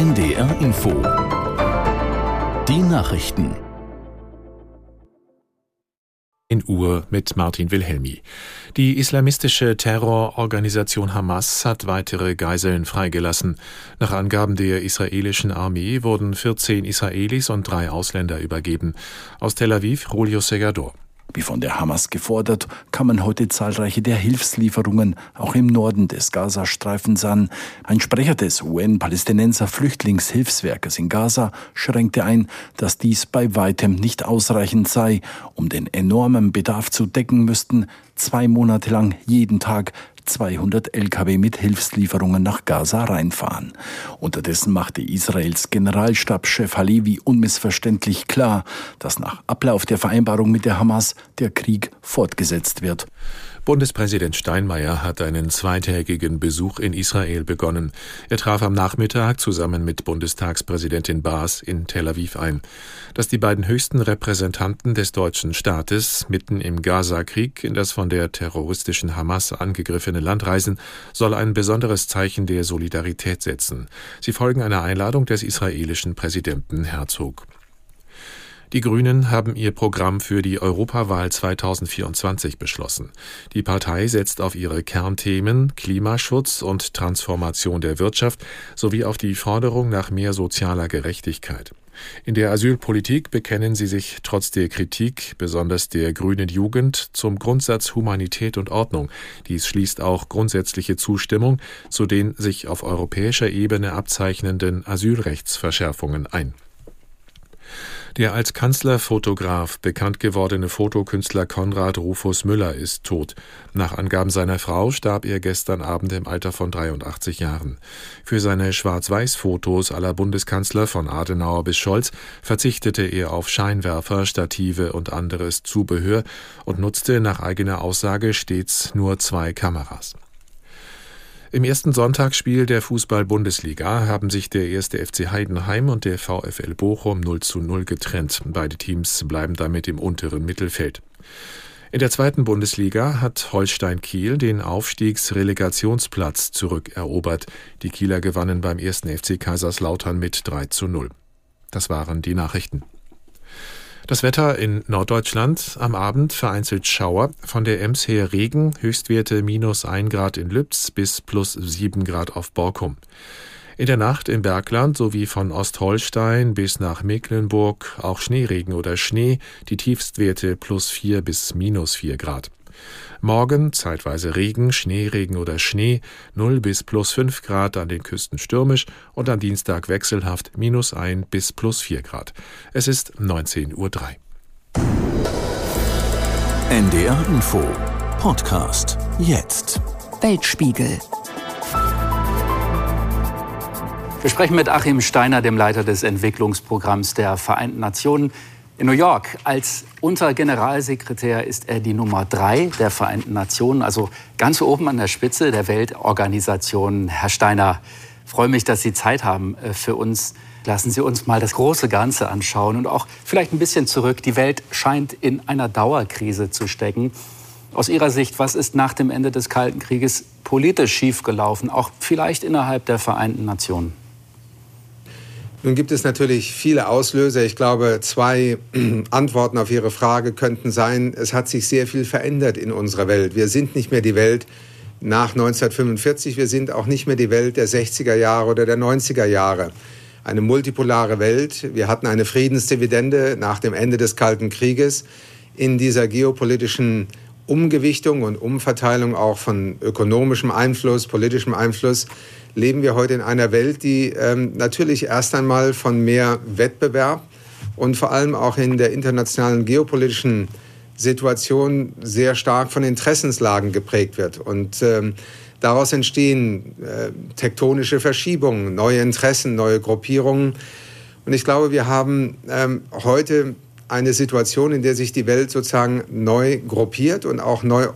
NDR Info. Die Nachrichten. In Uhr mit Martin Wilhelmi. Die islamistische Terrororganisation Hamas hat weitere Geiseln freigelassen. Nach Angaben der israelischen Armee wurden 14 Israelis und drei Ausländer übergeben. Aus Tel Aviv, Julio Segador. Wie von der Hamas gefordert, kann man heute zahlreiche der Hilfslieferungen auch im Norden des Gazastreifens an. Ein Sprecher des UN-Palästinenser Flüchtlingshilfswerkes in Gaza schränkte ein, dass dies bei weitem nicht ausreichend sei. Um den enormen Bedarf zu decken, müssten zwei Monate lang jeden Tag 200 Lkw mit Hilfslieferungen nach Gaza reinfahren. Unterdessen machte Israels Generalstabschef Halevi unmissverständlich klar, dass nach Ablauf der Vereinbarung mit der Hamas der Krieg fortgesetzt wird. Bundespräsident Steinmeier hat einen zweitägigen Besuch in Israel begonnen. Er traf am Nachmittag zusammen mit Bundestagspräsidentin Baas in Tel Aviv ein. Dass die beiden höchsten Repräsentanten des deutschen Staates mitten im Gaza-Krieg in das von der terroristischen Hamas angegriffene Land reisen, soll ein besonderes Zeichen der Solidarität setzen. Sie folgen einer Einladung des israelischen Präsidenten Herzog. Die Grünen haben ihr Programm für die Europawahl 2024 beschlossen. Die Partei setzt auf ihre Kernthemen Klimaschutz und Transformation der Wirtschaft sowie auf die Forderung nach mehr sozialer Gerechtigkeit. In der Asylpolitik bekennen sie sich trotz der Kritik, besonders der grünen Jugend, zum Grundsatz Humanität und Ordnung. Dies schließt auch grundsätzliche Zustimmung zu den sich auf europäischer Ebene abzeichnenden Asylrechtsverschärfungen ein. Der als Kanzlerfotograf bekannt gewordene Fotokünstler Konrad Rufus Müller ist tot. Nach Angaben seiner Frau starb er gestern Abend im Alter von 83 Jahren. Für seine Schwarz-Weiß-Fotos aller Bundeskanzler von Adenauer bis Scholz verzichtete er auf Scheinwerfer, Stative und anderes Zubehör und nutzte nach eigener Aussage stets nur zwei Kameras. Im ersten Sonntagsspiel der Fußball-Bundesliga haben sich der erste FC Heidenheim und der VfL Bochum 0 zu 0 getrennt. Beide Teams bleiben damit im unteren Mittelfeld. In der zweiten Bundesliga hat Holstein Kiel den Aufstiegsrelegationsplatz zurückerobert. Die Kieler gewannen beim ersten FC Kaiserslautern mit 3 zu 0. Das waren die Nachrichten. Das Wetter in Norddeutschland am Abend vereinzelt Schauer, von der Ems her Regen, Höchstwerte minus 1 Grad in Lübz bis plus 7 Grad auf Borkum. In der Nacht im Bergland sowie von Ostholstein bis nach Mecklenburg auch Schneeregen oder Schnee, die Tiefstwerte plus 4 bis minus 4 Grad. Morgen zeitweise Regen, Schneeregen oder Schnee, 0 bis plus 5 Grad an den Küsten stürmisch und am Dienstag wechselhaft minus 1 bis plus 4 Grad. Es ist 19.03 Uhr. NDR Info Podcast jetzt. Weltspiegel. Wir sprechen mit Achim Steiner, dem Leiter des Entwicklungsprogramms der Vereinten Nationen in New York. Als Untergeneralsekretär ist er die Nummer drei der Vereinten Nationen, also ganz oben an der Spitze der Weltorganisation. Herr Steiner, freue mich, dass Sie Zeit haben äh, für uns. Lassen Sie uns mal das große Ganze anschauen und auch vielleicht ein bisschen zurück. Die Welt scheint in einer Dauerkrise zu stecken. Aus Ihrer Sicht, was ist nach dem Ende des Kalten Krieges politisch schiefgelaufen, auch vielleicht innerhalb der Vereinten Nationen? Nun gibt es natürlich viele Auslöser. Ich glaube, zwei Antworten auf Ihre Frage könnten sein, es hat sich sehr viel verändert in unserer Welt. Wir sind nicht mehr die Welt nach 1945, wir sind auch nicht mehr die Welt der 60er Jahre oder der 90er Jahre. Eine multipolare Welt. Wir hatten eine Friedensdividende nach dem Ende des Kalten Krieges. In dieser geopolitischen Umgewichtung und Umverteilung auch von ökonomischem Einfluss, politischem Einfluss leben wir heute in einer Welt, die ähm, natürlich erst einmal von mehr Wettbewerb und vor allem auch in der internationalen geopolitischen Situation sehr stark von Interessenslagen geprägt wird. Und ähm, daraus entstehen äh, tektonische Verschiebungen, neue Interessen, neue Gruppierungen. Und ich glaube, wir haben ähm, heute eine Situation, in der sich die Welt sozusagen neu gruppiert und auch neu